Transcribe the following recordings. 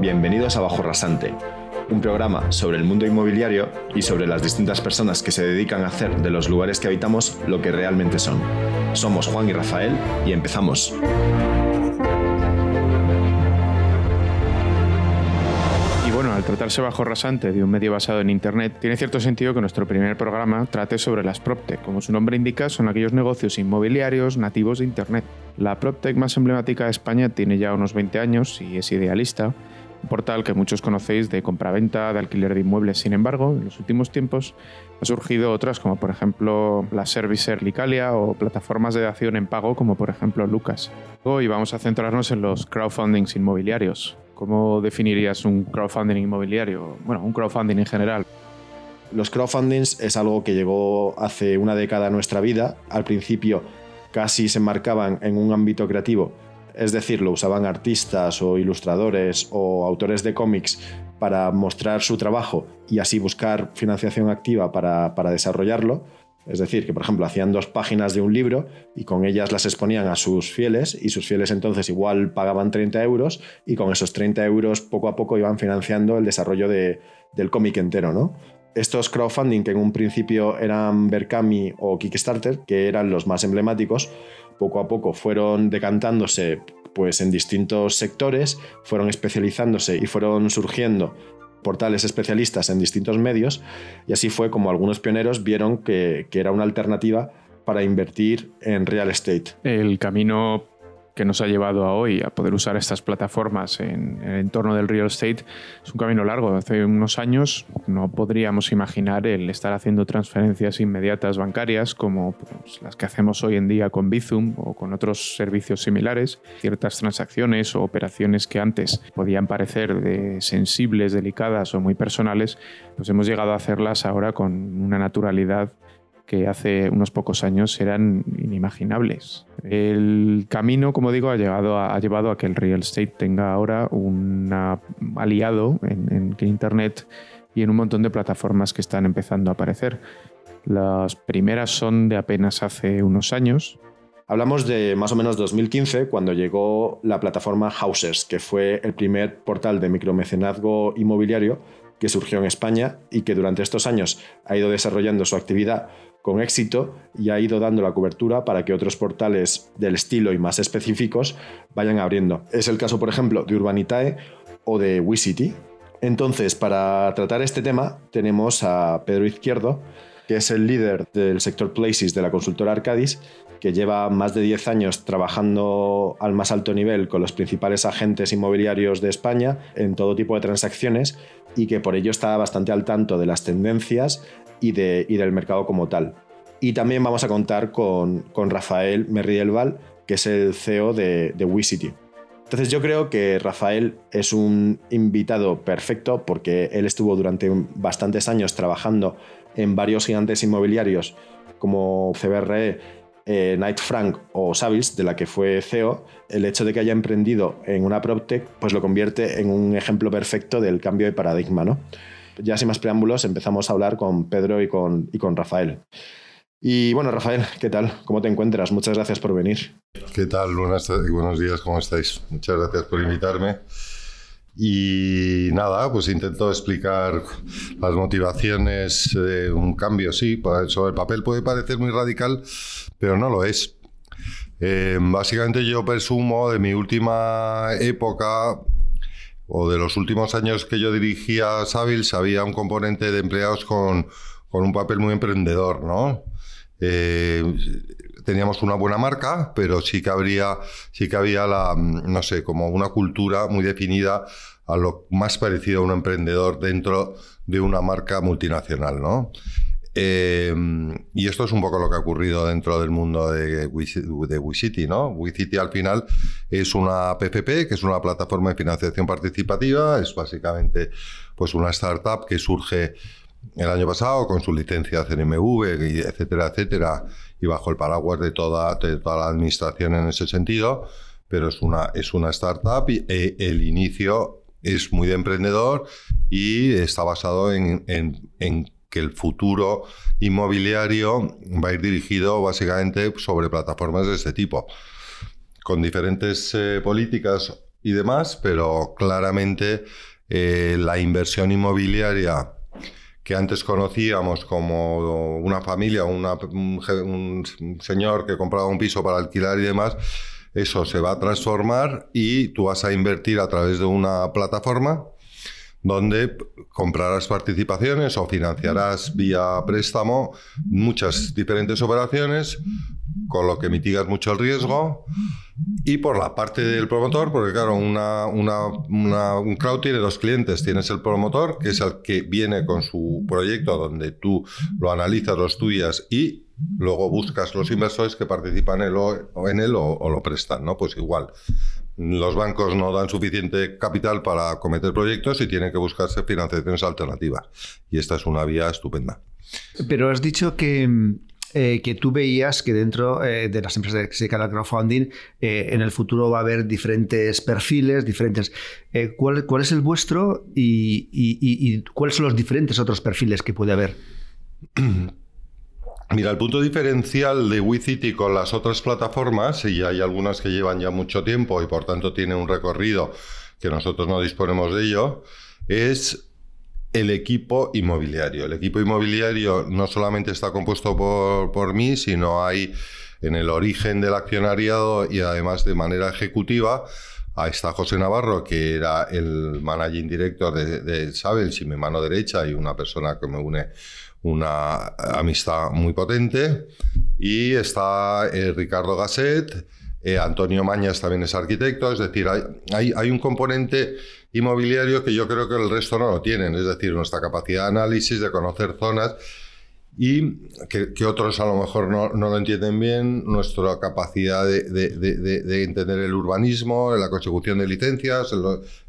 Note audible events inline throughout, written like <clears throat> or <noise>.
Bienvenidos a Bajo Rasante, un programa sobre el mundo inmobiliario y sobre las distintas personas que se dedican a hacer de los lugares que habitamos lo que realmente son. Somos Juan y Rafael y empezamos. Tratarse bajo rasante de un medio basado en Internet, tiene cierto sentido que nuestro primer programa trate sobre las PropTech. Como su nombre indica, son aquellos negocios inmobiliarios nativos de Internet. La PropTech más emblemática de España tiene ya unos 20 años y es idealista un portal que muchos conocéis de compraventa, de alquiler de inmuebles. Sin embargo, en los últimos tiempos han surgido otras como por ejemplo la Servicer Licalia o plataformas de dación en pago como por ejemplo Lucas. Hoy vamos a centrarnos en los crowdfundings inmobiliarios. ¿Cómo definirías un crowdfunding inmobiliario? Bueno, un crowdfunding en general. Los crowdfundings es algo que llegó hace una década a nuestra vida. Al principio casi se enmarcaban en un ámbito creativo es decir, lo usaban artistas o ilustradores o autores de cómics para mostrar su trabajo y así buscar financiación activa para, desarrollarlo. Es decir, que por ejemplo hacían dos páginas de un libro y con ellas las exponían a sus fieles y sus fieles entonces igual pagaban 30 euros y con esos 30 euros poco a poco iban financiando el desarrollo del cómic entero, ¿no? Estos crowdfunding que en un principio eran Berkami o Kickstarter, que eran los más emblemáticos, poco a poco fueron decantándose pues, en distintos sectores, fueron especializándose y fueron surgiendo portales especialistas en distintos medios y así fue como algunos pioneros vieron que, que era una alternativa para invertir en real estate. El camino que nos ha llevado a hoy a poder usar estas plataformas en, el entorno del real estate es un camino largo. Hace unos años no podríamos imaginar el estar haciendo transferencias inmediatas bancarias como pues, las que hacemos hoy en día con Bizum o con otros servicios similares. Ciertas transacciones o operaciones que antes podían parecer de sensibles, delicadas o muy personales, pues hemos llegado a hacerlas ahora con una naturalidad que hace unos pocos años eran inimaginables. El camino, como digo, ha, llegado ha llevado a que el real estate tenga ahora un aliado en, Internet y en un montón de plataformas que están empezando a aparecer. Las primeras son de apenas hace unos años. Hablamos de más o menos 2015, cuando llegó la plataforma Houses, que fue el primer portal de micromecenazgo inmobiliario que surgió en España y que durante estos años ha ido desarrollando su actividad con éxito y ha ido dando la cobertura para que otros portales del estilo y más específicos vayan abriendo. Es el caso, por ejemplo, de Urbanitae o de WeCity. Entonces, para tratar este tema, tenemos a Pedro Izquierdo, que es el líder del sector Places de la consultora Arcadis, que lleva más de 10 años trabajando al más alto nivel con los principales agentes inmobiliarios de España en todo tipo de transacciones y que por ello está bastante al tanto de las tendencias y, de, del mercado como tal. Y también vamos a contar con, con Rafael Merrielval, que es el CEO de, de WeCity. Entonces yo creo que Rafael es un invitado perfecto porque él estuvo durante bastantes años trabajando en varios gigantes inmobiliarios como CBRE, eh, Knight Frank o Savills, de la que fue CEO, el hecho de que haya emprendido en una PropTech pues lo convierte en un ejemplo perfecto del cambio de paradigma. ¿no? Ya sin más preámbulos, empezamos a hablar con Pedro y con, y con Rafael. Y bueno, Rafael, ¿qué tal? ¿Cómo te encuentras? Muchas gracias por venir. ¿Qué tal? Buenas, buenos días, ¿cómo estáis? Muchas gracias por invitarme. Y nada, pues intento explicar las motivaciones de un cambio, sí, sobre el papel puede parecer muy radical, pero no lo es. Eh, básicamente yo presumo de mi última época o de los últimos años que yo dirigía Savils había un componente de empleados con, un papel muy emprendedor, ¿no? Eh, teníamos una buena marca, pero sí que habría, sí que había la, no sé, como una cultura muy definida a lo más parecido a un emprendedor dentro de una marca multinacional, ¿no? Em, y esto es un poco lo que ha ocurrido dentro del mundo de, WeCity, ¿no? WeCity al final es una PPP, que es una plataforma de financiación participativa, es básicamente pues una startup que surge el año pasado con su licencia CNMV, etcétera, etcétera, y bajo el paraguas de toda, de toda la administración en ese sentido, pero es una, es una startup y eh, el inicio es muy de emprendedor y está basado en, que el futuro inmobiliario va a ir dirigido básicamente sobre plataformas de este tipo, con diferentes eh, políticas y demás, pero claramente eh, la inversión inmobiliaria que antes conocíamos como una familia, un, señor que compraba un piso para alquilar y demás, eso se va a transformar y tú vas a invertir a través de una plataforma donde comprarás participaciones o financiarás vía préstamo muchas diferentes operaciones, con lo que mitigas mucho el riesgo. Y por la parte del promotor, porque claro, un crowd tiene dos clientes. Tienes el promotor, que es el que viene con su proyecto, donde tú lo analizas, lo estudias y luego buscas los inversores que participan en, en él o, o, lo prestan, ¿no? Pues igual. Los bancos no dan suficiente capital para cometer proyectos y tienen que buscarse financiaciones alternativas. Y esta es una vía estupenda. Pero has dicho que eh, que tú veías que dentro eh, de las empresas que se dedican al crowdfunding, eh, en el futuro va a haber diferentes perfiles, diferentes. ¿cuál, ¿cuál, es el vuestro y, cuáles son los diferentes otros perfiles que puede haber? <clears throat> Mira, el punto diferencial de WeCity con las otras plataformas, y hay algunas que llevan ya mucho tiempo y por tanto tienen un recorrido que nosotros no disponemos de ello, es el equipo inmobiliario. El equipo inmobiliario no solamente está compuesto por, mí, sino hay en el origen del accionariado y además de manera ejecutiva. Está José Navarro, que era el managing director de, de Sabels y mi mano derecha y una persona que me une una amistad muy potente. Y está eh, Ricardo Gasset, eh, Antonio Mañas también es arquitecto, es decir, hay, hay un componente inmobiliario que yo creo que el resto no lo tienen, es decir, nuestra capacidad de análisis, de conocer zonas y que, otros a lo mejor no, lo entienden bien, nuestra capacidad de, entender el urbanismo, la consecución de licencias,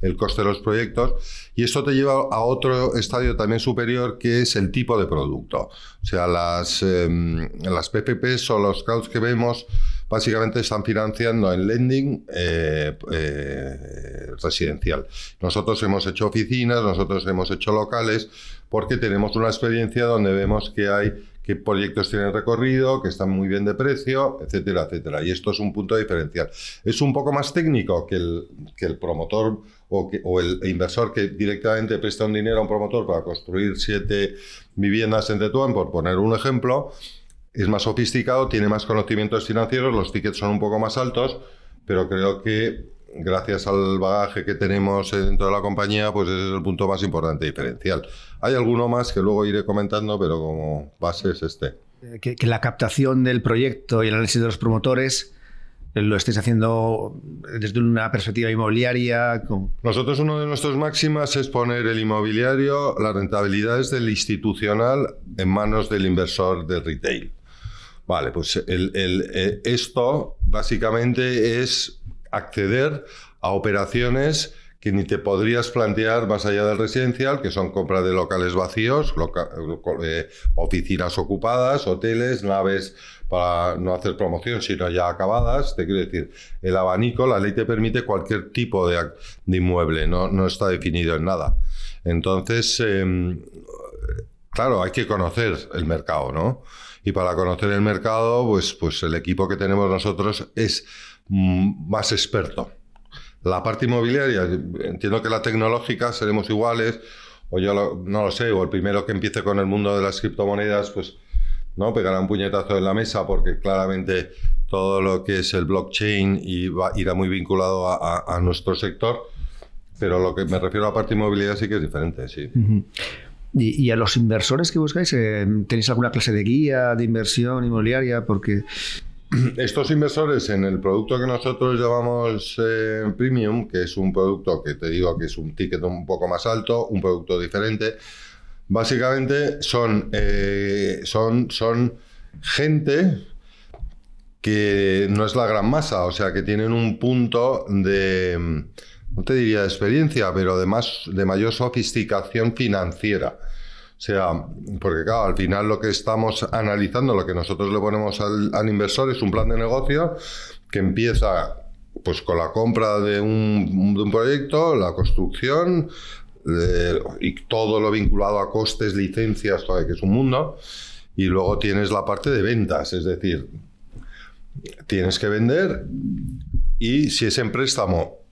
el, coste de los proyectos, y esto te lleva a otro estadio también superior que es el tipo de producto. O sea, las, em, las PPPs o los crowds que vemos básicamente están financiando en lending eh, eh, residencial. Nosotros hemos hecho oficinas, nosotros hemos hecho locales, porque tenemos una experiencia donde vemos que hay qué proyectos tienen recorrido, que están muy bien de precio, etcétera, etcétera. Y esto es un punto diferencial. Es un poco más técnico que el, que el promotor o, o el inversor que directamente presta un dinero a un promotor para construir siete viviendas en Tetuán, por poner un ejemplo, es más sofisticado, tiene más conocimientos financieros, los tickets son un poco más altos, pero creo que gracias al bagaje que tenemos dentro de la compañía, pues ese es el punto más importante diferencial. Hay alguno más que luego iré comentando, pero como base es este. Eh, que, la captación del proyecto y el análisis de los promotores eh, lo estéis haciendo desde una perspectiva inmobiliaria. Nosotros uno de nuestros máximas es poner el inmobiliario, las rentabilidades del institucional en manos del inversor de retail. Vale, pues eh, esto básicamente es acceder a operaciones que ni te podrías plantear más allá del residencial, que son compra de locales vacíos, eh, oficinas ocupadas, hoteles, naves para no hacer promoción, sino ya acabadas. Te quiero decir, el abanico, la ley te permite cualquier tipo de, inmueble, no, no, está definido en nada. Entonces, em, claro, hay que conocer el mercado, ¿no? Y para conocer el mercado, pues, pues el equipo que tenemos nosotros es mm, más experto. La parte inmobiliaria, entiendo que la tecnológica seremos iguales, o yo no lo sé, o el primero que empiece con el mundo de las criptomonedas, pues no pegará un puñetazo en la mesa porque claramente todo lo que es el blockchain y irá muy vinculado a, nuestro sector, pero lo que me refiero a la parte inmobiliaria sí que es diferente, sí. Y, a los inversores que buscáis, eh, ¿tenéis alguna clase de guía de inversión inmobiliaria? Porque <clears throat> estos inversores en el producto que nosotros llamamos eh, premium, que es un producto que te digo que es un ticket un poco más alto, un producto diferente, básicamente son, eh, son, son gente que no es la gran masa, o sea, que tienen un punto de no te diría de experiencia, pero de, de mayor sofisticación financiera. Sea, porque claro, al final lo que estamos analizando, lo que nosotros le ponemos al, inversor es un plan de negocio que empieza pues con la compra de un, de un proyecto, la construcción y todo lo vinculado a costes, licencias, que es un mundo. Y luego tienes la parte de ventas, es decir, tienes que vender y si es en préstamo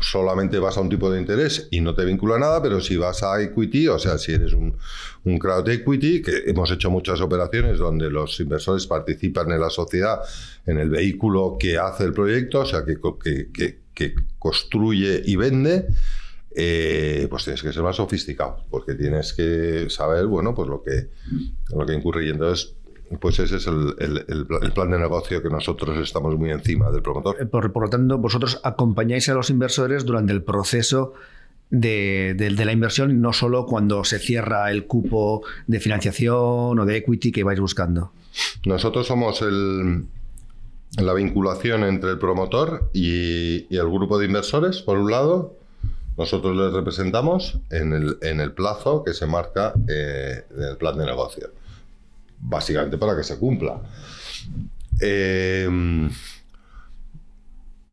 solamente vas a un tipo de interés y no te vincula nada, pero si vas a equity, o sea, si eres un, un crowd equity, que hemos hecho muchas operaciones donde los inversores participan en la sociedad, en el vehículo que hace el proyecto, o sea, que, que, que, construye y vende, eh, pues tienes que ser más sofisticado, porque tienes que saber, bueno, pues lo que, lo que incurre. Y entonces, pues ese es el, plan de negocio que nosotros estamos muy encima del promotor. Eh, por, lo tanto, vosotros acompañáis a los inversores durante el proceso de, la inversión y no solo cuando se cierra el cupo de financiación o de equity que vais buscando. Nosotros somos la vinculación entre el promotor y, el grupo de inversores, por un lado. Nosotros les representamos en el, plazo que se marca eh, en el plan de negocio básicamente para que se cumpla. Eh,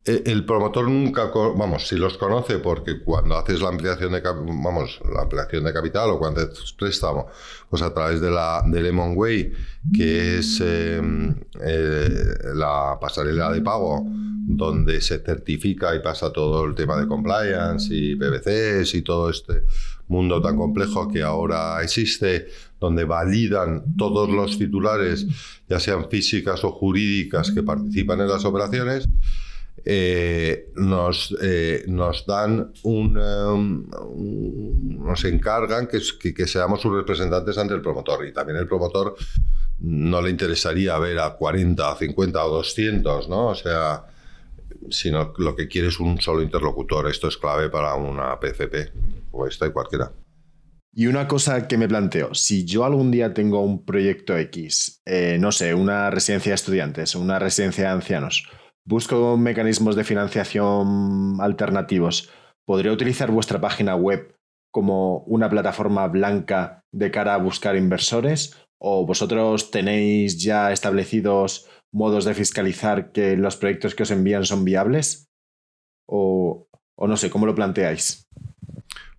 e, el promotor nunca, vamos, si los conoce porque cuando haces la ampliación de, vamos, la ampliación de capital o cuando haces préstamo, pues a través de la de Lemon Way, que es eh, eh, la pasarela de pago donde se certifica y pasa todo el tema de compliance y PVCs y todo este mundo tan complejo que ahora existe, donde validan todos los titulares, ya sean físicas o jurídicas, que participan en las operaciones, eh, nos, eh, nos dan un, nos encargan que, que, seamos sus representantes ante el promotor y también el promotor no le interesaría ver a 40, 50 o 200, ¿no? O sea, sino lo que quiere es un solo interlocutor. Esto es clave para una PCP o esta y cualquiera. Y una cosa que me planteo, si yo algún día tengo un proyecto X, eh, no sé, una residencia de estudiantes, una residencia de ancianos, busco mecanismos de financiación alternativos, ¿podría utilizar vuestra página web como una plataforma blanca de cara a buscar inversores? ¿O vosotros tenéis ya establecidos modos de fiscalizar que los proyectos que os envían son viables? O, o no sé, ¿cómo lo planteáis?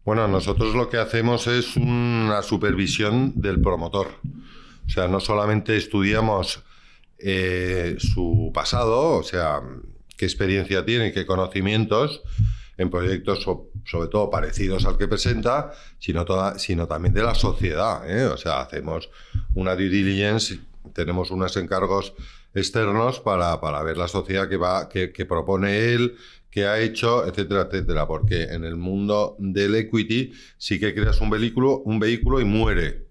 Bueno, nosotros lo que hacemos es una supervisión del promotor. O sea, no solamente estudiamos eh, su pasado, o sea, qué experiencia tiene, qué conocimientos en proyectos sobre todo parecidos al que presenta, sino, toda, sino también de la sociedad. ¿eh? O sea, hacemos una due diligence, tenemos unos encargos externos para, para ver la sociedad que, va, que, que propone él, que ha hecho, etcétera, etcétera. Porque en el mundo del equity sí que creas un vehículo, un vehículo y muere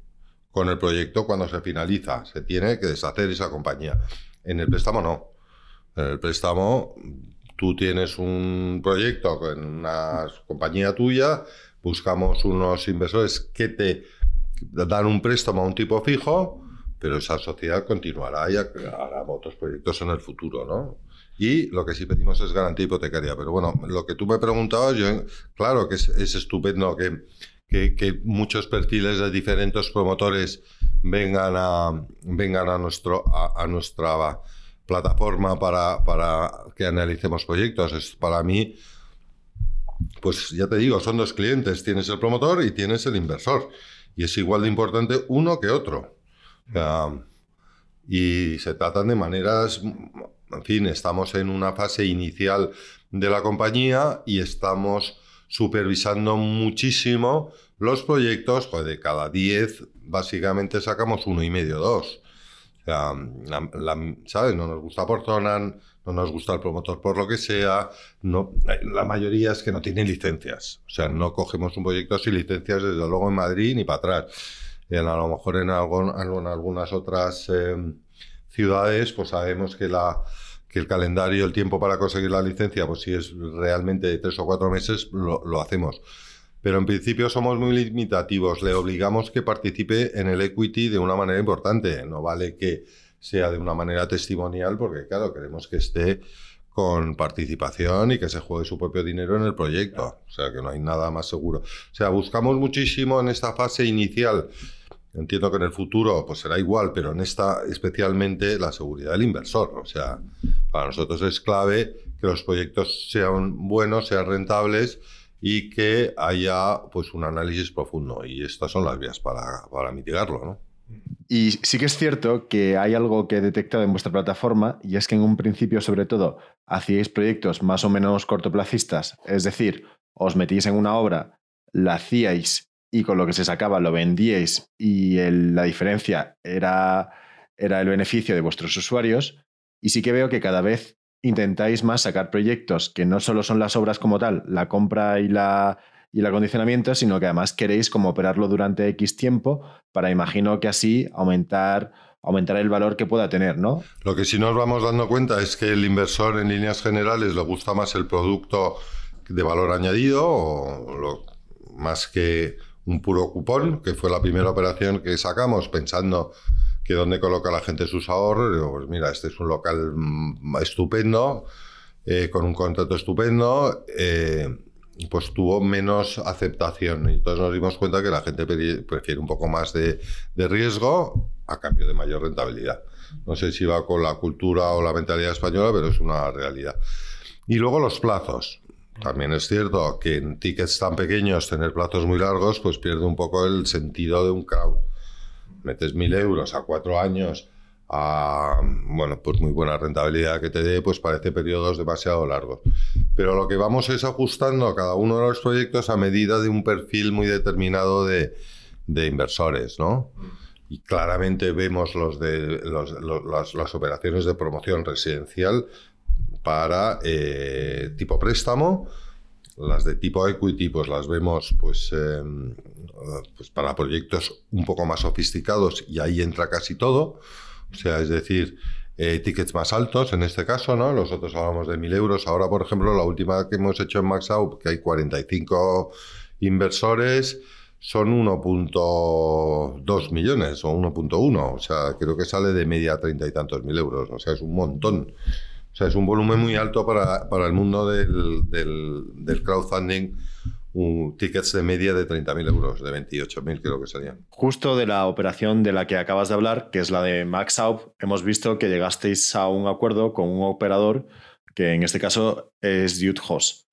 con el proyecto cuando se finaliza. Se tiene que deshacer esa compañía. En el préstamo no. En el préstamo tú tienes un proyecto con una compañía tuya, buscamos unos inversores que te dan un préstamo a un tipo fijo, pero esa sociedad continuará y hará otros proyectos en el futuro, ¿no? Y lo que sí pedimos es garantía hipotecaria. Pero bueno, lo que tú me preguntabas, yo, claro que es, estupendo que, que, muchos perfiles de diferentes promotores vengan a, vengan a, nuestro, a, nuestra plataforma para, para, que analicemos proyectos. Es para mí, pues ya te digo, son dos clientes. Tienes el promotor y tienes el inversor. Y es igual de importante uno que otro. Y se tratan de maneras en fin, estamos en una fase inicial de la compañía y estamos supervisando muchísimo los proyectos, pues de cada 10 básicamente sacamos uno y medio, dos. O sea, ¿sabes? No nos gusta por zona, no nos gusta el promotor por lo que sea. No, la mayoría es que no tienen licencias. O sea, no cogemos un proyecto sin licencias desde luego en Madrid ni para atrás. Y a lo mejor en, algunas otras... Eh, ciudades, pues sabemos que, la, que el calendario, el tiempo para conseguir la licencia, pues si es realmente de tres o cuatro meses, lo, hacemos. Pero en principio somos muy limitativos, le obligamos que participe en el equity de una manera importante, no vale que sea de una manera testimonial, porque claro, queremos que esté con participación y que se juegue su propio dinero en el proyecto. O sea, que no hay nada más seguro. O sea, buscamos muchísimo en esta fase inicial Entiendo que en el futuro pues será igual, pero en esta especialmente la seguridad del inversor. O sea, para nosotros es clave que los proyectos sean buenos, sean rentables y que haya pues un análisis profundo. Y estas son las vías para, para mitigarlo, ¿no? Y sí que es cierto que hay algo que he detectado en vuestra plataforma y es que en un principio, sobre todo, hacíais proyectos más o menos cortoplacistas, es decir, os metíais en una obra, la hacíais y con lo que se sacaba lo vendíais y la diferencia era, era el beneficio de vuestros usuarios. Y sí que veo que cada vez intentáis más sacar proyectos que no solo son las obras como tal, la compra y la, y el acondicionamiento, sino que además queréis como operarlo durante X tiempo para, imagino que así aumentar, aumentar el valor que pueda tener, ¿no? Lo que sí nos vamos dando cuenta es que el inversor en líneas generales le gusta más el producto de valor añadido o más que un puro cupón, que fue la primera operación que sacamos pensando que dónde coloca la gente sus ahorros. pues mira, este es un local mm, estupendo, eh, con un contrato estupendo. Eh, pues tuvo menos aceptación. Y entonces nos dimos cuenta que la gente prefiere un poco más de, riesgo a cambio de mayor rentabilidad. No sé si va con la cultura o la mentalidad española, pero es una realidad. Y luego los plazos. También es cierto que en tickets tan pequeños tener plazos muy largos pues pierde un poco el sentido de un crowd. Metes mil euros a cuatro años a, bueno, pues muy buena rentabilidad que te dé, pues parece periodos demasiado largos. Pero lo que vamos es ajustando a cada uno de los proyectos a medida de un perfil muy determinado de, de inversores, ¿no? Y claramente vemos los de los, las, operaciones de promoción residencial para eh, tipo préstamo, las de tipo equity, pues las vemos pues, em, pues para proyectos un poco más sofisticados y ahí entra casi todo. O sea, es decir, eh, tickets más altos en este caso, ¿no? Los otros hablamos de 1.000 euros. Ahora, por ejemplo, la última que hemos hecho en MaxOut, que hay 45 inversores, son 1.2 millones o 1.1. O sea, creo que sale de media treinta y tantos mil euros. O sea, es un montón. O sea, es un volumen muy alto para, para el mundo del, del, crowdfunding tickets de media de 30.000 euros, de 28.000 creo que serían. Justo de la operación de la que acabas de hablar, que es la de MaxOut, hemos visto que llegasteis a un acuerdo con un operador que en este caso es Host.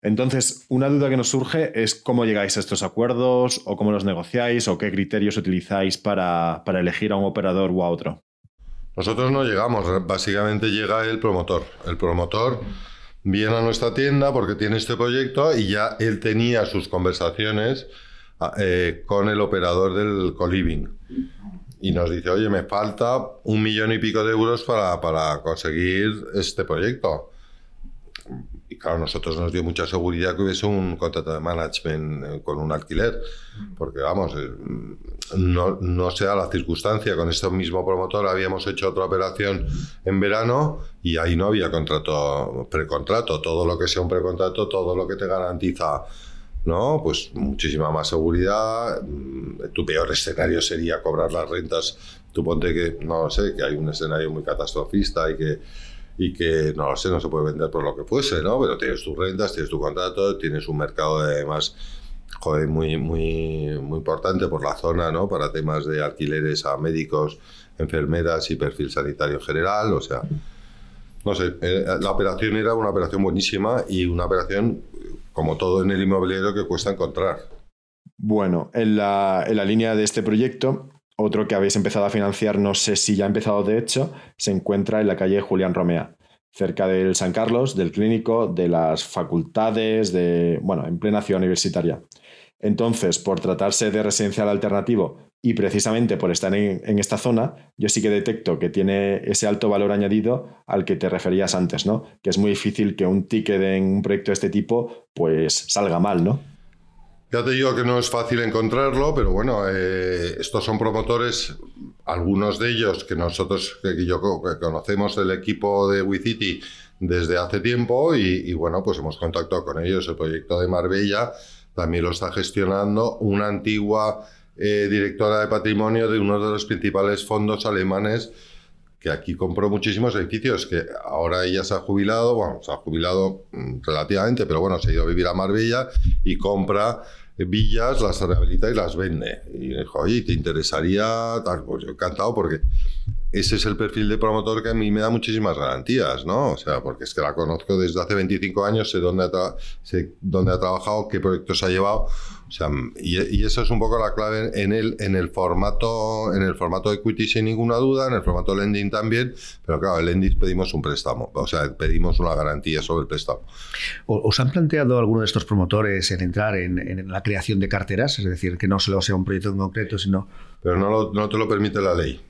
Entonces, una duda que nos surge es cómo llegáis a estos acuerdos o cómo los negociáis o qué criterios utilizáis para, para elegir a un operador u a otro. Nosotros no llegamos, básicamente llega el promotor. El promotor viene a nuestra tienda porque tiene este proyecto y ya él tenía sus conversaciones ah, eh, con el operador del coliving. Y nos dice, oye, me falta un millón y pico de euros para, para conseguir este proyecto. Y claro, nosotros nos dio mucha seguridad que hubiese un contrato de management eh, con un alquiler, porque vamos, no, no sea la circunstancia, con este mismo promotor habíamos hecho otra operación en verano y ahí no había contrato, precontrato, todo lo que sea un precontrato, todo lo que te garantiza ¿no? Pues muchísima más seguridad. Mm, tu peor escenario sería cobrar las rentas. Tú ponte que, no sé, que hay un escenario muy catastrofista y que y que no lo sé, no se puede vender por lo que fuese, ¿no? Pero tienes tus rentas, tienes tu contrato, tienes un mercado además joder, muy, muy, muy importante por la zona, ¿no? Para temas de alquileres a médicos, enfermeras y perfil sanitario general, o sea, no sé, eh, la operación era una operación buenísima y una operación, como todo en el inmobiliario, que cuesta encontrar. Bueno, en la, en la línea de este proyecto, otro que habéis empezado a financiar, no sé si ya ha empezado de hecho, se encuentra en la calle Julián Romea, cerca del San Carlos, del clínico, de las facultades, de, bueno, en plena ciudad universitaria. Entonces, por tratarse de residencial alternativo y precisamente por estar en, esta zona, yo sí que detecto que tiene ese alto valor añadido al que te referías antes, ¿no? Que es muy difícil que un ticket en un proyecto de este tipo pues salga mal, ¿no? Ya te digo que no es fácil encontrarlo, pero bueno, eh, estos son promotores, algunos de ellos que nosotros, que yo conocemos del equipo de WeCity desde hace tiempo y, bueno, pues hemos contactado con ellos. El proyecto de Marbella también lo está gestionando una antigua eh, directora de patrimonio de uno de los principales fondos alemanes que aquí compró muchísimos edificios, que ahora ella se ha jubilado, bueno, se ha jubilado mm, relativamente, pero bueno, se ha ido a vivir a Marbella y compra villas, las rehabilita y las vende. Y dijo, oye, ¿te interesaría? Tal, pues yo encantado porque ese es el perfil de promotor que a mí me da muchísimas garantías, ¿no? O sea, porque es que la conozco desde hace 25 años, sé dónde ha, sé dónde ha trabajado, qué proyectos ha llevado. O sea, y, eso es un poco la clave en el, en el formato en el formato equity sin ninguna duda, en el formato lending también, pero claro, el lending pedimos un préstamo, o sea, pedimos una garantía sobre el préstamo. ¿Os han planteado alguno de estos promotores en entrar en, en la creación de carteras? Es decir, que no solo sea un proyecto en concreto, sino... Pero no, no te lo permite la ley.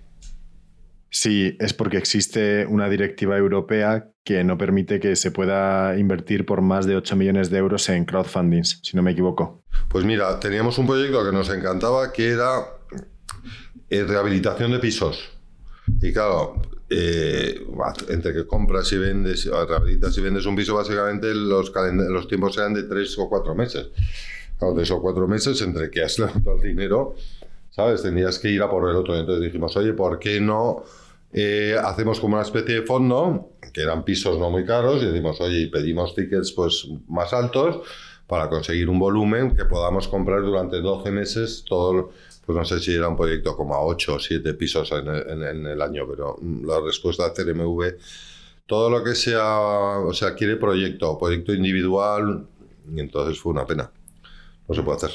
Sí, es porque existe una directiva europea que no permite que se pueda invertir por más de 8 millones de euros en crowdfundings, si no me equivoco. Pues mira, teníamos un proyecto que nos encantaba que era eh, rehabilitación de pisos. Y claro, eh, entre que compras y vendes, rehabilitas y vendes un piso, básicamente los, los tiempos eran de 3 o 4 meses. Claro, 3 o 4 meses entre que has <laughs> levantado el dinero, ¿sabes? Tendrías que ir a por el otro. Entonces dijimos, oye, ¿por qué no eh, hacemos como una especie de fondo, que eran pisos no muy caros, y decimos, oye, pedimos tickets pues, más altos para conseguir un volumen que podamos comprar durante 12 meses todo, pues no sé si era un proyecto como a 8 o 7 pisos en el, año, pero mm, la respuesta de CRMV, todo lo que sea, o sea, quiere proyecto, proyecto individual, y entonces fue una pena. No se puede hacer.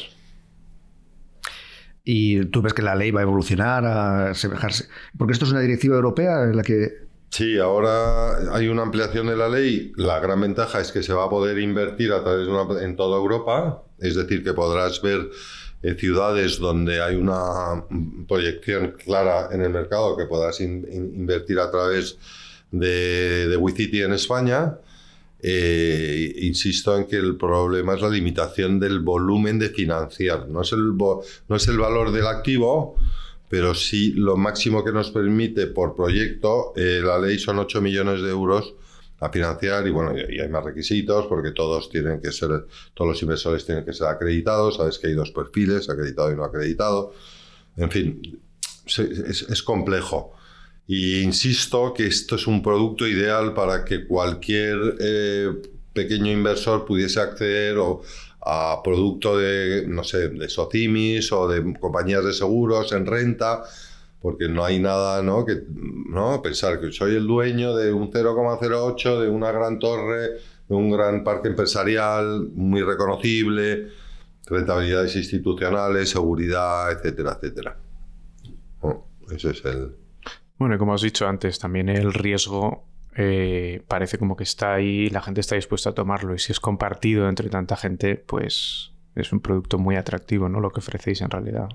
¿Y tú ves que la ley va a evolucionar, a asemejarse? Porque esto es una directiva europea en la que... Sí, ahora hay una ampliación de la ley. La gran ventaja es que se va a poder invertir a través de una, en toda Europa, es decir, que podrás ver eh, ciudades donde hay una proyección clara en el mercado que podrás invertir a través de, de WeCity en España eh, insisto en que el problema es la limitación del volumen de financiar. No es el, no es el valor del activo, pero sí lo máximo que nos permite por proyecto. Eh, la ley son 8 millones de euros a financiar y bueno, y hay más requisitos porque todos tienen que ser, todos los inversores tienen que ser acreditados. Sabes que hay dos perfiles, acreditado y no acreditado. En fin, es, es complejo. Y insisto que esto es un producto ideal para que cualquier eh, pequeño inversor pudiese acceder a producto de, no sé, de Socimis o de compañías de seguros en renta, porque no hay nada, ¿no? Que. Pensar que soy el dueño de un 0,08, de una gran torre, de un gran parque empresarial muy reconocible, rentabilidades institucionales, seguridad, etcétera, etcétera. ese es el, bueno, y como has dicho antes, también el riesgo eh, parece como que está ahí, la gente está dispuesta a tomarlo y si es compartido entre tanta gente, pues es un producto muy atractivo, ¿no? Lo que ofrecéis en realidad.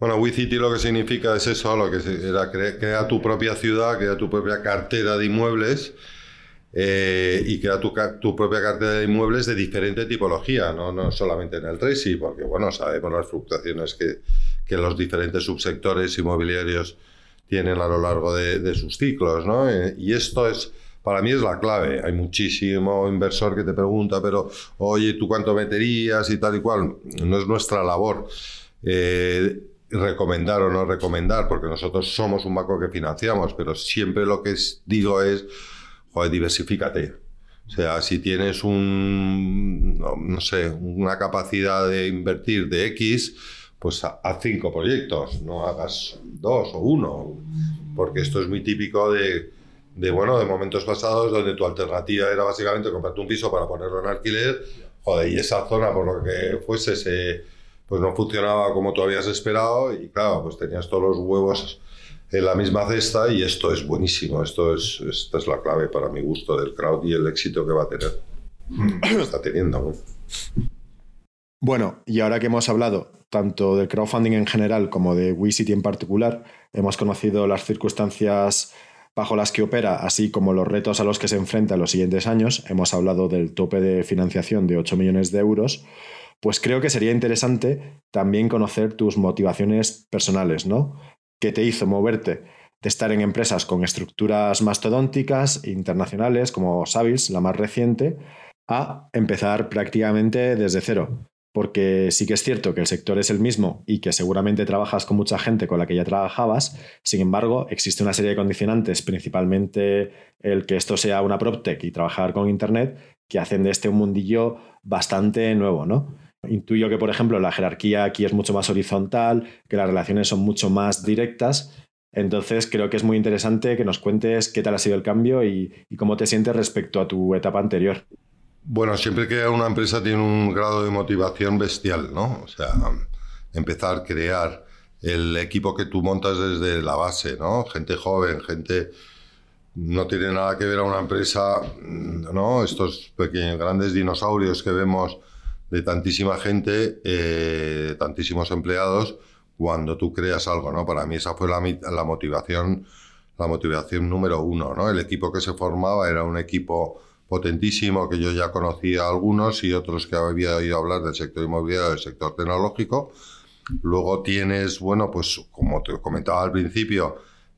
Bueno, WeCity lo que significa es eso, lo que era crea, tu propia ciudad, crea tu propia cartera de inmuebles eh, y crea tu, tu, propia cartera de inmuebles de diferente tipología, ¿no? no solamente en el Tracy, porque bueno, sabemos las fluctuaciones que, que los diferentes subsectores inmobiliarios tienen a lo largo de, sus ciclos, ¿no? Eh, y esto es, para mí es la clave. Hay muchísimo inversor que te pregunta, pero oye, ¿tú cuánto meterías y tal y cual? No es nuestra labor. Eh, recomendar o no recomendar, porque nosotros somos un banco que financiamos, pero siempre lo que digo es, joder, diversifícate. O sea, si tienes un, no sé, una capacidad de invertir de X, pues haz cinco proyectos, no hagas dos o uno, porque esto es muy típico de, de, bueno, de momentos pasados donde tu alternativa era básicamente comprarte un piso para ponerlo en alquiler, joder, y esa zona, por lo que fuese, se, pues no funcionaba como tú habías esperado y claro, pues tenías todos los huevos en la misma cesta y esto es buenísimo, esto es, esta es la clave para mi gusto del crowd y el éxito que va a tener, está teniendo. Bueno, y ahora que hemos hablado tanto del crowdfunding en general como de WeCity en particular, hemos conocido las circunstancias bajo las que opera, así como los retos a los que se enfrenta en los siguientes años, hemos hablado del tope de financiación de 8 millones de euros, pues creo que sería interesante también conocer tus motivaciones personales, ¿no? ¿Qué te hizo moverte de estar en empresas con estructuras mastodónticas, internacionales, como Savils, la más reciente, a empezar prácticamente desde cero? Porque sí que es cierto que el sector es el mismo y que seguramente trabajas con mucha gente con la que ya trabajabas, sin embargo, existe una serie de condicionantes, principalmente el que esto sea una PropTech y trabajar con Internet, que hacen de este un mundillo bastante nuevo, ¿no? Intuyo que, por ejemplo, la jerarquía aquí es mucho más horizontal, que las relaciones son mucho más directas, Entonces creo que es muy interesante que nos cuentes qué tal ha sido el cambio y, cómo te sientes respecto a tu etapa anterior. Bueno, siempre que una empresa tiene un grado de motivación bestial, ¿no? O sea, empezar a crear el equipo que tú montas desde la base, ¿no? Gente joven, gente no tiene nada que ver a una empresa, ¿no? Estos pequeños, grandes dinosaurios que vemos de tantísima gente, eh, tantísimos empleados, cuando tú creas algo, ¿no? Para mí esa fue la, la, motivación, la motivación número uno, ¿no? El equipo que se formaba era un equipo potentísimo que yo ya conocía algunos y otros que había oído hablar del sector inmobiliario, del sector tecnológico. Luego tienes, bueno, pues como te comentaba al principio,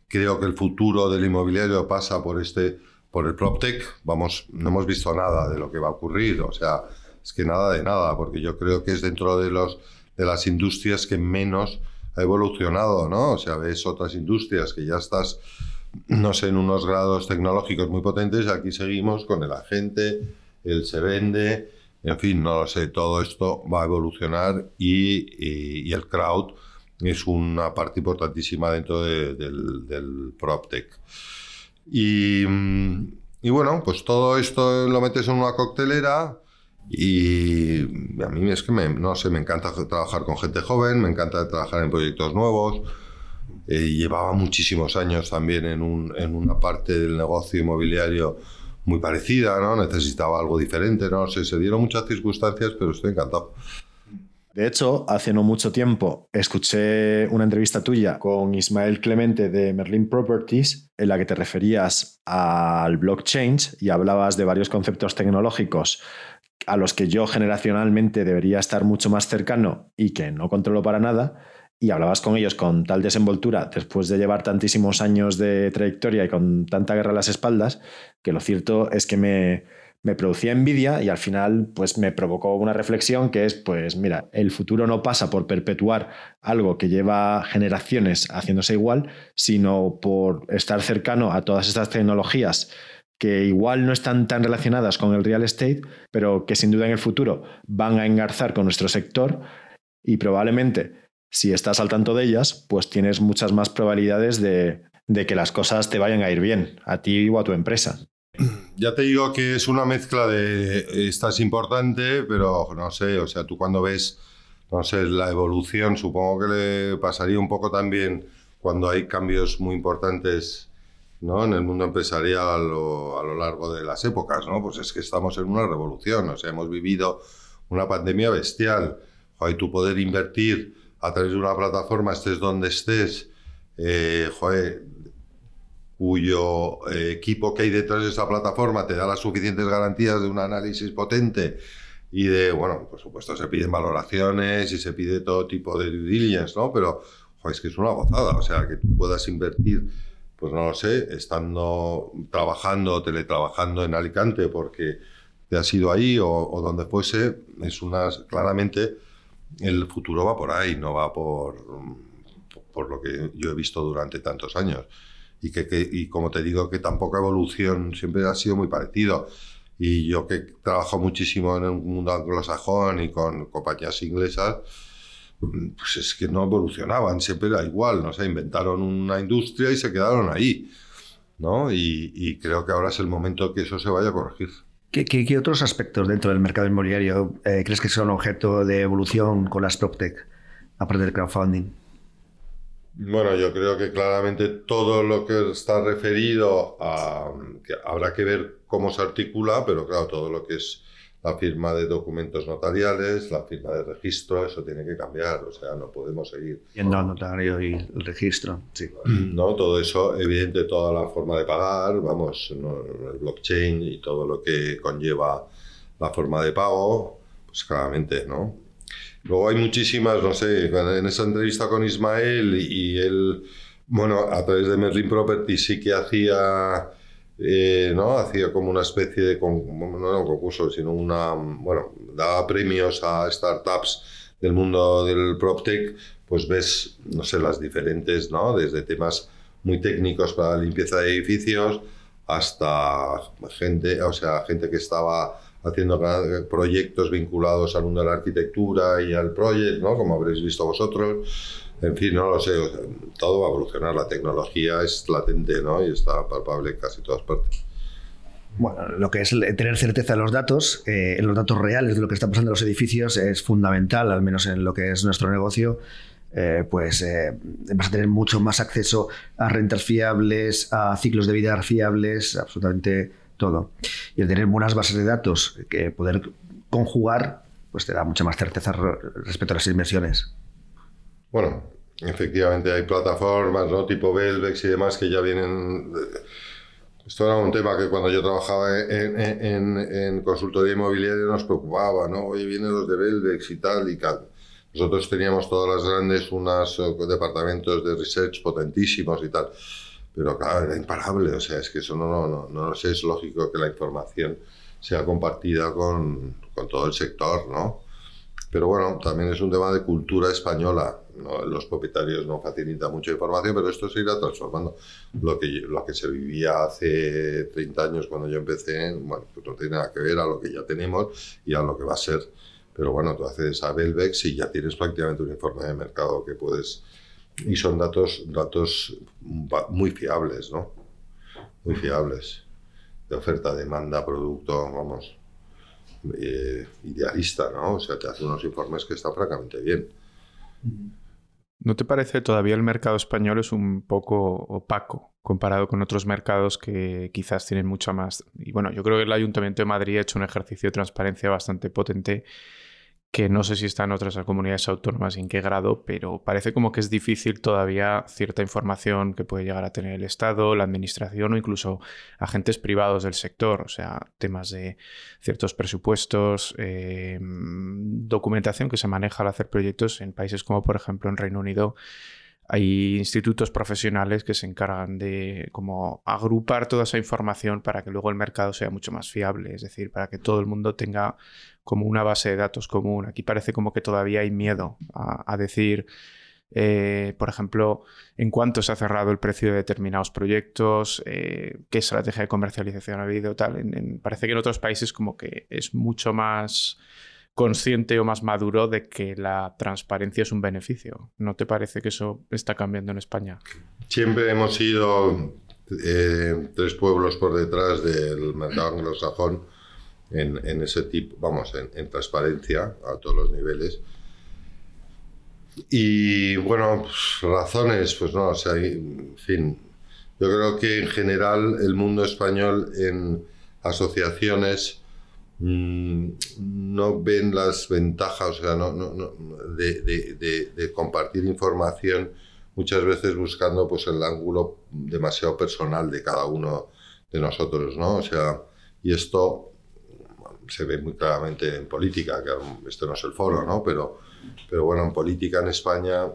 Creo que el futuro del inmobiliario pasa por este, por el PropTech. Vamos, no hemos visto nada de lo que va a ocurrir. O sea, es que nada de nada, porque yo creo que es dentro de los de las industrias que menos ha evolucionado, ¿no? O sea, ves otras industrias que ya estás, no sé, en unos grados tecnológicos muy potentes, aquí seguimos con el agente, el se vende, en fin, no lo sé, todo esto va a evolucionar y, el crowd es una parte importantísima dentro del, del PropTech. Y, y, bueno, pues todo esto lo metes en una coctelera y a mí es que no sé, me encanta trabajar con gente joven, me encanta trabajar en proyectos nuevos. Eh, llevaba muchísimos años también en, un, en una parte del negocio inmobiliario muy parecida, ¿no? Necesitaba algo diferente, no sé, se dieron muchas circunstancias, pero estoy encantado. De hecho, hace no mucho tiempo escuché una entrevista tuya con Ismael Clemente de Merlin Properties en la que te referías al blockchain y hablabas de varios conceptos tecnológicos a los que yo generacionalmente debería estar mucho más cercano y que no controlo para nada. Y hablabas con ellos con tal desenvoltura después de llevar tantísimos años de trayectoria y con tanta guerra a las espaldas, que lo cierto es que me, me producía envidia y al final pues me provocó una reflexión que es pues mira, el futuro no pasa por perpetuar algo que lleva generaciones haciéndose igual, sino por estar cercano a todas estas tecnologías que igual no están tan relacionadas con el real estate, pero que sin duda en el futuro van a engarzar con nuestro sector y probablemente si estás al tanto de ellas, pues tienes muchas más probabilidades de, de que las cosas te vayan a ir bien, a ti o a tu empresa. <clears throat> Ya te digo que es una mezcla de esta es importante, pero no sé, o sea, tú cuando ves, no sé, la evolución, supongo que le pasaría un poco también cuando hay cambios muy importantes ¿no? en el mundo empresarial a lo, a lo largo de las épocas, ¿no? Pues es que estamos en una revolución, o sea, hemos vivido una pandemia bestial. Joder, tú poder invertir a través de una plataforma, estés donde estés, eh, cuyo eh, equipo que hay detrás de esa plataforma te da las suficientes garantías de un análisis potente y de, bueno, por supuesto se piden valoraciones y se pide todo tipo de due diligence, ¿no? Pero es que es una gozada, o sea, que tú puedas invertir, pues no lo sé, estando trabajando, teletrabajando en Alicante porque te has ido ahí o, o donde fuese, es una, claramente el futuro va por ahí, no va por, por lo que yo he visto durante tantos años y, que, y como te digo, que tampoco evolución siempre ha sido muy parecido. Y yo que trabajo muchísimo en el mundo anglosajón y con compañías inglesas, pues es que no evolucionaban, siempre era igual, no sé, inventaron una industria y se quedaron ahí, ¿no? Y, creo que ahora es el momento que eso se vaya a corregir. ¿Qué, otros aspectos dentro del mercado inmobiliario eh, crees que son objeto de evolución con las PropTech, aparte del crowdfunding? Bueno, yo creo que claramente todo lo que está referido a... Que habrá que ver cómo se articula, pero claro, todo lo que es la firma de documentos notariales, la firma de registro, eso tiene que cambiar, o sea, no podemos seguir. Yendo al notario y el registro, sí. No, todo eso, evidente, toda la forma de pagar, vamos, el blockchain y todo lo que conlleva la forma de pago, pues claramente, ¿no? Luego hay muchísimas, no sé, en esa entrevista con Ismael y él, bueno, a través de Merlin Property sí que hacía, eh, ¿no? Hacía como una especie de, no era un concurso, sino una, bueno, daba premios a startups del mundo del PropTech, pues ves, no sé, las diferentes, ¿no? Desde temas muy técnicos para limpieza de edificios hasta gente, o sea, gente que estaba haciendo proyectos vinculados al mundo de la arquitectura y al proyecto, ¿no? Como habréis visto vosotros. En fin, no lo sé, todo va a evolucionar, la tecnología es latente, ¿no? Y está palpable en casi todas partes. Bueno, lo que es tener certeza de los datos, eh, en los datos reales de lo que está pasando en los edificios es fundamental, al menos en lo que es nuestro negocio. Eh, pues eh, vas a tener mucho más acceso a rentas fiables, a ciclos de vida fiables, absolutamente todo. Y el tener buenas bases de datos que poder conjugar, pues te da mucha más certeza respecto a las inversiones. Bueno, efectivamente hay plataformas, ¿no? Tipo Belvex y demás que ya vienen esto era un tema que cuando yo trabajaba en, en, en consultoría inmobiliaria nos preocupaba, ¿no? Oye, vienen los de Belvex y tal y tal. Nosotros teníamos todas las grandes unos eh, departamentos de research potentísimos y tal. Pero claro, era imparable. O sea, es que eso no, no, no, no es lógico que la información sea compartida con, con todo el sector, ¿no? Pero bueno, también es un tema de cultura española. Los propietarios no facilitan mucha información, pero esto se irá transformando. Lo que, lo que se vivía hace 30 años cuando yo empecé, bueno, pues no tiene nada que ver a lo que ya tenemos y a lo que va a ser. Pero bueno, tú haces a Belvex y ya tienes prácticamente un informe de mercado que puedes... Y son datos, datos muy fiables, ¿no? Muy fiables. De oferta, demanda, producto, vamos eh, idealista, ¿no? O sea, te hace unos informes que están francamente bien. ¿No te parece todavía el mercado español es un poco opaco comparado con otros mercados que quizás tienen mucha más? Y bueno, yo creo que el Ayuntamiento de Madrid ha hecho un ejercicio de transparencia bastante potente que no sé si está en otras comunidades autónomas y en qué grado, pero parece como que es difícil todavía cierta información que puede llegar a tener el Estado, la Administración o incluso agentes privados del sector, o sea, temas de ciertos presupuestos, eh, documentación que se maneja al hacer proyectos en países como por ejemplo en Reino Unido hay institutos profesionales que se encargan de como agrupar toda esa información para que luego el mercado sea mucho más fiable, es decir, para que todo el mundo tenga como una base de datos común. Aquí parece como que todavía hay miedo a, decir, eh, por ejemplo, en cuánto se ha cerrado el precio de determinados proyectos, eh, qué estrategia de comercialización ha habido, tal. parece que en otros países como que es mucho más consciente o más maduro de que la transparencia es un beneficio. ¿No te parece que eso está cambiando en España? Siempre hemos sido eh, tres pueblos por detrás del mercado anglosajón en, ese tipo, vamos, en, transparencia a todos los niveles. Y bueno, razones, pues no, o sea, en fin, yo creo que en general el mundo español en asociaciones no ven las ventajas o sea, no, no, de, de, de, compartir información muchas veces buscando pues el ángulo demasiado personal de cada uno de nosotros, ¿no? O sea, y esto se ve muy claramente en política, que este no es el foro, ¿no? Pero, pero bueno, en política en España,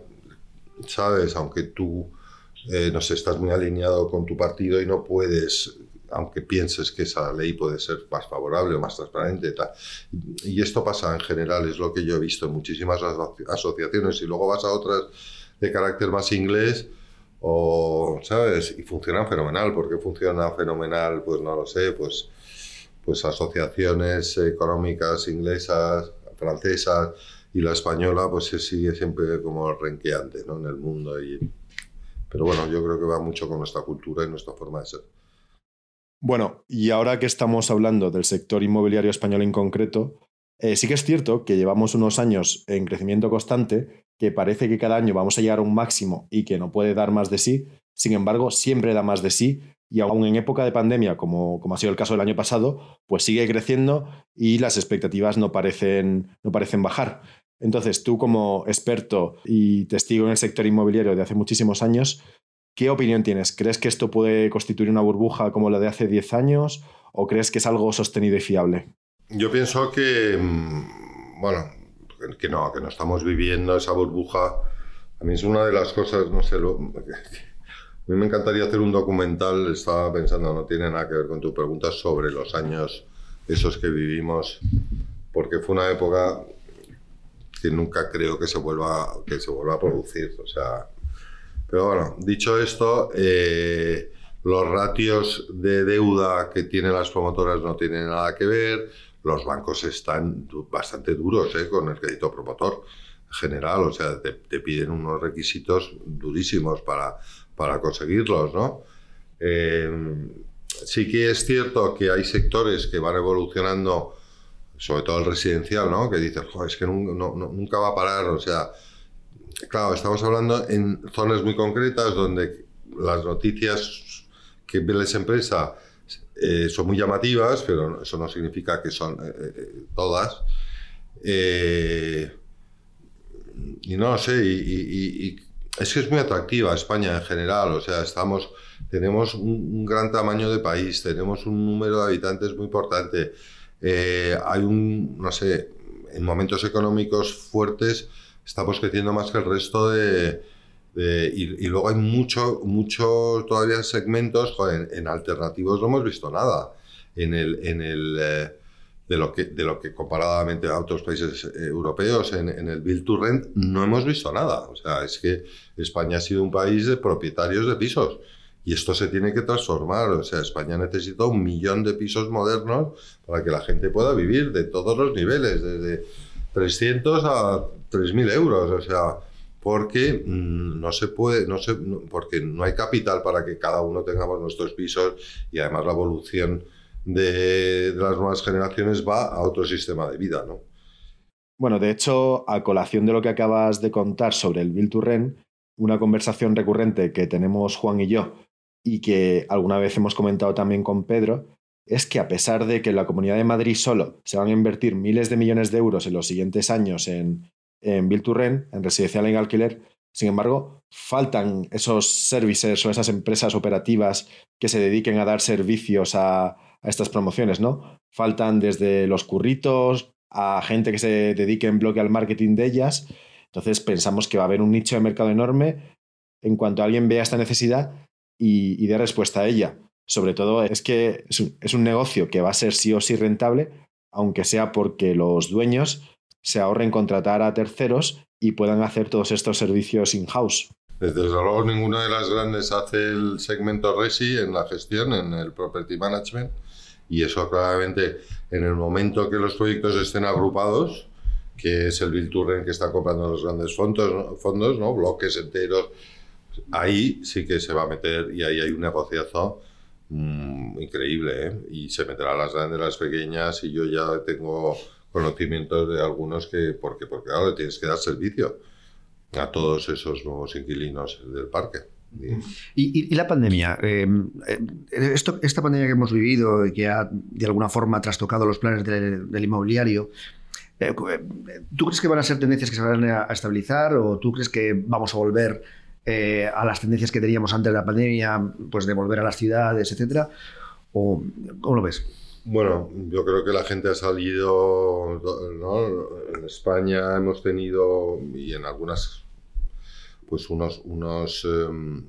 sabes, aunque tú, eh, no estás muy alineado con tu partido y no puedes aunque pienses que esa ley puede ser más favorable o más transparente. Tal. Y esto pasa en general, es lo que yo he visto en muchísimas asociaciones y luego vas a otras de carácter más inglés o, ¿sabes? Y funcionan fenomenal. ¿Por qué funciona fenomenal? Pues no lo sé, pues, pues asociaciones económicas inglesas, francesas y la española pues sigue siempre como renqueante ¿no? en el mundo. Y, pero bueno, yo creo que va mucho con nuestra cultura y nuestra forma de ser. Bueno, y ahora que estamos hablando del sector inmobiliario español en concreto, eh, sí que es cierto que llevamos unos años en crecimiento constante, que parece que cada año vamos a llegar a un máximo y que no puede dar más de sí, sin embargo, siempre da más de sí y aún en época de pandemia, como, como ha sido el caso del año pasado, pues sigue creciendo y las expectativas no parecen, no parecen bajar. Entonces, tú como experto y testigo en el sector inmobiliario de hace muchísimos años, ¿Qué opinión tienes? ¿Crees que esto puede constituir una burbuja como la de hace 10 años o crees que es algo sostenido y fiable? Yo pienso que, mm, bueno, que no, que no estamos viviendo esa burbuja. A mí es una de las cosas, no sé, lo, <laughs> a mí me encantaría hacer un documental, estaba pensando, no tiene nada que ver con tu pregunta, sobre los años esos que vivimos, porque fue una época que nunca creo que se vuelva, que se vuelva a producir. O sea, pero bueno, dicho esto, eh, los ratios de deuda que tienen las promotoras no tienen nada que ver, los bancos están bastante duros ¿eh? con el crédito promotor general, o sea, te, piden unos requisitos durísimos para, para conseguirlos, ¿no? Eh, sí que es cierto que hay sectores que van evolucionando, sobre todo el residencial, ¿no? Que dices, es que nunca va a parar, o sea, claro, estamos hablando en zonas muy concretas donde las noticias que ven las empresas eh, son muy llamativas, pero eso no significa que son eh, todas. Y no sé, y, es que es muy atractiva España en general, o sea, estamos, tenemos un, gran tamaño de país, tenemos un número de habitantes muy importante, eh, hay un, no sé, en momentos económicos fuertes estamos creciendo más que el resto de... y, luego hay mucho, mucho todavía segmentos, en, alternativos no hemos visto nada. En el, en el eh, de lo que, de lo que comparadamente a otros países eh, europeos en, el Build to Rent no hemos visto nada. O sea, es que España ha sido un país de propietarios de pisos y esto se tiene que transformar. O sea, España necesita un millón de pisos modernos para que la gente pueda vivir de todos los niveles, desde 300 a 3.000 euros. O sea, porque mm, no se puede, no se, porque no hay capital para que cada uno tengamos nuestros pisos y además la evolución de, las nuevas generaciones va a otro sistema de vida, ¿no? Bueno, de hecho, a colación de lo que acabas de contar sobre el Build to Rent, una conversación recurrente que tenemos Juan y yo y que alguna vez hemos comentado también con Pedro, es que a pesar de que en la Comunidad de Madrid solo se van a invertir miles de millones de euros en los siguientes años en, en Rent, en residencial en alquiler, sin embargo, faltan esos services o esas empresas operativas que se dediquen a dar servicios a, estas promociones, ¿no? Faltan desde los curritos a gente que se dedique en bloque al marketing de ellas. Entonces pensamos que va a haber un nicho de mercado enorme en cuanto alguien vea esta necesidad y, dé respuesta a ella. Sobre todo es que es un, negocio que va a ser sí o sí rentable, aunque sea porque los dueños se ahorren contratar a terceros y puedan hacer todos estos servicios in-house. Desde luego, ninguna de las grandes hace el segmento RESI en la gestión, en el property management y eso claramente en el momento que los proyectos estén agrupados, que es el Build que están comprando los grandes fondos, fondos ¿no? bloques enteros, ahí sí que se va a meter y ahí hay un negociazo mm, increíble ¿eh? y se meterá las grandes, las pequeñas y yo ya tengo conocimientos de algunos que, porque, porque claro, tienes que dar servicio a todos esos nuevos inquilinos del parque. ¿Y, la pandemia? Eh, eh, esto, esta pandemia que hemos vivido y que ha de alguna forma trastocado los planes del inmobiliario, eh, ¿tú crees que van a ser tendencias que se van a estabilizar o tú crees que vamos a volver a las tendencias que teníamos antes de la pandemia, pues de volver a las ciudades, etcétera? ¿O cómo lo ves? Bueno, yo creo que la gente ha salido, ¿no? En España hemos tenido, y en algunas pues unos, unos, em,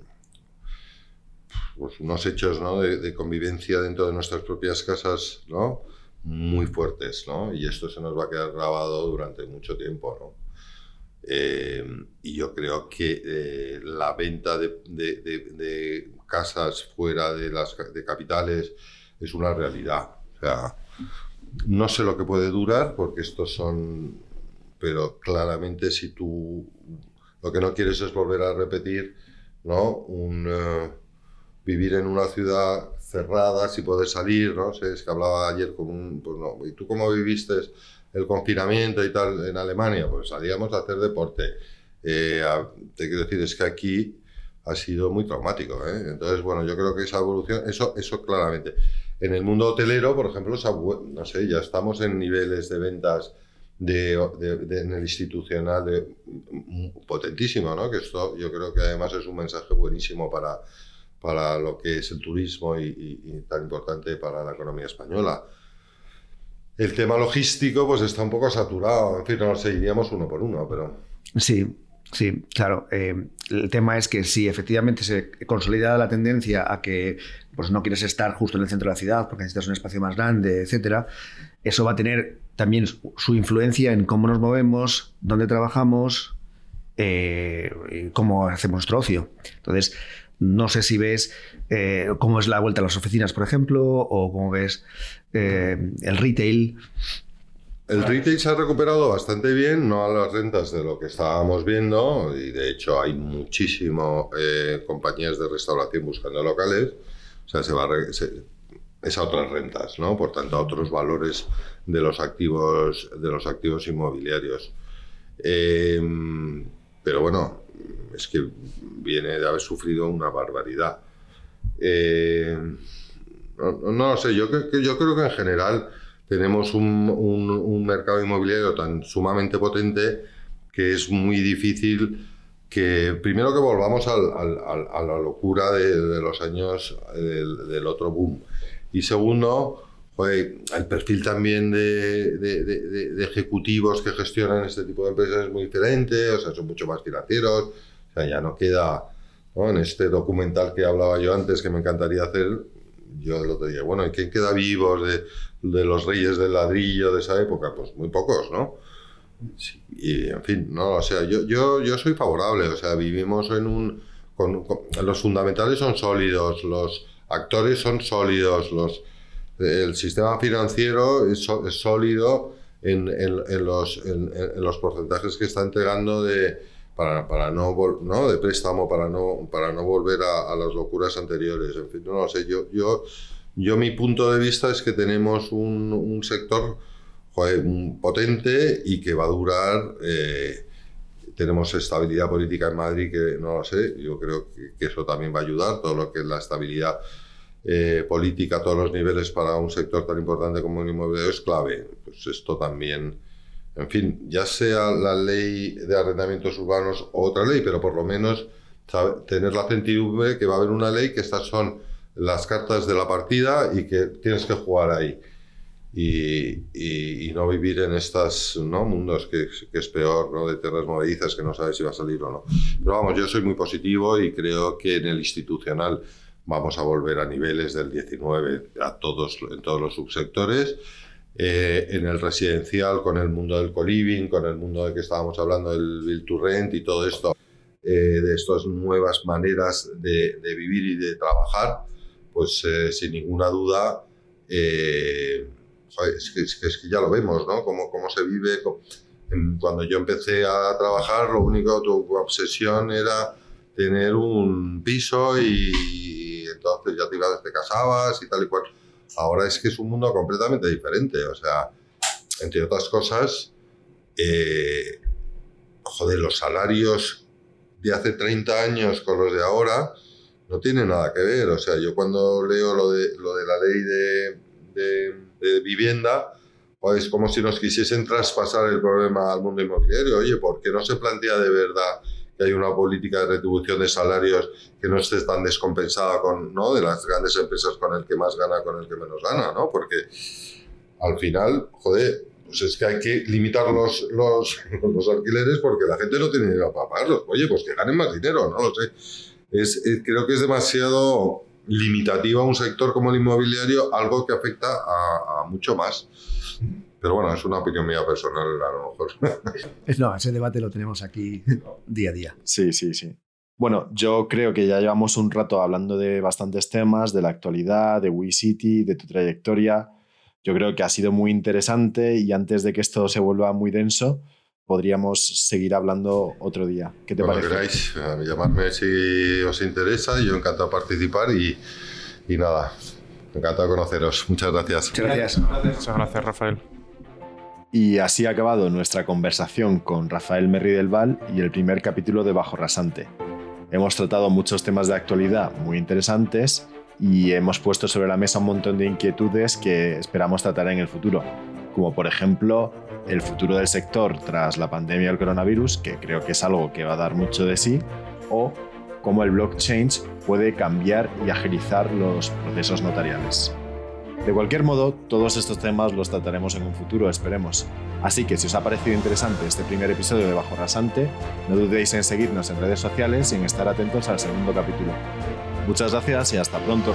pues unos hechos de, convivencia dentro de nuestras propias casas ¿no? muy fuertes, ¿no? y esto se nos va a quedar grabado durante mucho tiempo. ¿no? Em, y yo creo que eh, la venta de, de, casas fuera de las de capitales es una realidad. Sea, no sé lo que puede durar, porque estos son, pero claramente si tú lo que no quieres es volver a repetir, ¿no? Eh, vivir en una ciudad cerrada, si poder salir, ¿no? sé, es que hablaba ayer con un... Pues no, ¿y tú cómo viviste el confinamiento y tal en Alemania? Pues salíamos a hacer deporte. Eh, te quiero decir, es que aquí ha sido muy traumático. ¿eh? Entonces, bueno, yo creo que esa evolución, eso, eso claramente. En el mundo hotelero, por ejemplo, no sé, ya estamos en niveles de ventas de, en el institucional de, potentísimo, ¿no? Que esto yo creo que además es un mensaje buenísimo para, para lo que es el turismo y, tan importante para la economía española. El tema logístico pues está un poco saturado, en fin, no lo sé, iríamos uno por uno, pero... Sí, Sí, claro. Eh, el tema es que si efectivamente se consolida la tendencia a que pues, no quieres estar justo en el centro de la ciudad porque necesitas un espacio más grande, etcétera, eso va a tener también su influencia en cómo nos movemos, dónde trabajamos, eh, cómo hacemos nuestro ocio. Entonces, No sé si ves eh, cómo es la vuelta a las oficinas, por ejemplo, o cómo ves eh, el retail. El retail se ha recuperado bastante bien, no a las rentas de lo que estábamos viendo, y de hecho hay muchísimo eh, compañías de restauración buscando locales, sea, se va es a otras rentas, ¿no? Por tanto, a otros valores de los activos, de los activos inmobiliarios. Em, pero bueno, es que viene de haber sufrido una barbaridad. Em, no, lo sé, yo, yo creo que en general tenemos un, mercado inmobiliario tan sumamente potente que es muy difícil que primero que volvamos a la locura de, los años del, otro boom y segundo el perfil también de, ejecutivos que gestionan este tipo de empresas es muy diferente, o sea, son mucho más financieros, o sea, ya no queda en este documental que hablaba yo antes que me encantaría hacer, yo el otro día, bueno, ¿y quién queda vivos de los reyes del ladrillo de esa época? Pues muy pocos, ¿no? Y en fin, no, o sea, yo, yo, yo soy favorable, o sea, vivimos en un... los fundamentales son sólidos, los actores son sólidos, los, el sistema financiero es, sólido en, en, los, en, los, porcentajes que está entregando de, para, para no, no, de préstamo, para no, para no volver a, las locuras anteriores. En fin, no lo sé, yo, yo yo mi punto de vista es que tenemos un, sector potente y que va a durar. Eh, tenemos estabilidad política en Madrid que no lo sé, yo creo que, eso también va a ayudar, todo lo que es la estabilidad eh, política a todos los niveles para un sector tan importante como el inmobiliario es clave. Pues esto también, en fin, ya sea la ley de arrendamientos urbanos o otra ley, pero por lo menos tener la certidumbre que va a haber una ley que estas son las cartas de la partida y que tienes que jugar ahí. Y, no vivir en estos ¿no? mundos que, es peor, ¿no? de tierras movedizas que no sabes si va a salir o no. Pero vamos, yo soy muy positivo y creo que en el institucional vamos a volver a niveles del 19 a todos, en todos los subsectores. Eh, en el residencial, con el mundo del co-living, con el mundo de que estábamos hablando del build to rent y todo esto, eh, de estas nuevas maneras de, de, vivir y de trabajar, pues eh, sin ninguna duda, eh, es, que, es, que, ya lo vemos, ¿no? Cómo, cómo se vive. Cuando yo empecé a trabajar, lo único, tu obsesión era tener un piso y, entonces ya te ibas, te casabas y tal y cual. Ahora es que es un mundo completamente diferente, o sea, entre otras cosas, eh, joder, los salarios de hace 30 años con los de ahora, no tiene nada que ver. O sea, yo cuando leo lo de, lo de la ley de, vivienda, pues como si nos quisiesen traspasar el problema al mundo inmobiliario. Oye, ¿por qué no se plantea de verdad que hay una política de retribución de salarios que no esté tan descompensada con, ¿no? de las grandes empresas con el que más gana, con el que menos gana, ¿no? Porque al final, joder, pues es que hay que limitar los, los, <laughs> los alquileres porque la gente no tiene dinero para pagarlos. Oye, pues que ganen más dinero, no lo sé es, creo que es demasiado limitativa un sector como el inmobiliario, algo que afecta a, mucho más. Pero bueno, es una opinión mía personal a lo mejor. <laughs> No, ese debate lo tenemos aquí día a día. Sí, sí, sí. Bueno, yo creo que ya llevamos un rato hablando de bastantes temas, de la actualidad, de WeCity, de tu trayectoria. Yo creo que ha sido muy interesante y antes de que esto se vuelva muy denso, podríamos seguir hablando otro día. ¿Qué te parece? queráis, llamadme si os interesa, yo encantado de participar y, y nada, encantado de conoceros. Muchas gracias. Muchas gracias. Muchas gracias, Rafael. Y así ha acabado nuestra conversación con Rafael Merri del Val y el primer capítulo de Bajo Rasante. Hemos tratado muchos temas de actualidad muy interesantes y hemos puesto sobre la mesa un montón de inquietudes que esperamos tratar en el futuro, como por ejemplo el futuro del sector tras la pandemia del coronavirus, que creo que es algo que va a dar mucho de sí, o cómo el blockchain puede cambiar y agilizar los procesos notariales. De cualquier modo, todos estos temas los trataremos en un futuro, esperemos. Así que si os ha parecido interesante este primer episodio de Bajo Rasante, no dudéis en seguirnos en redes sociales y en estar atentos al segundo capítulo. Muchas gracias y hasta pronto.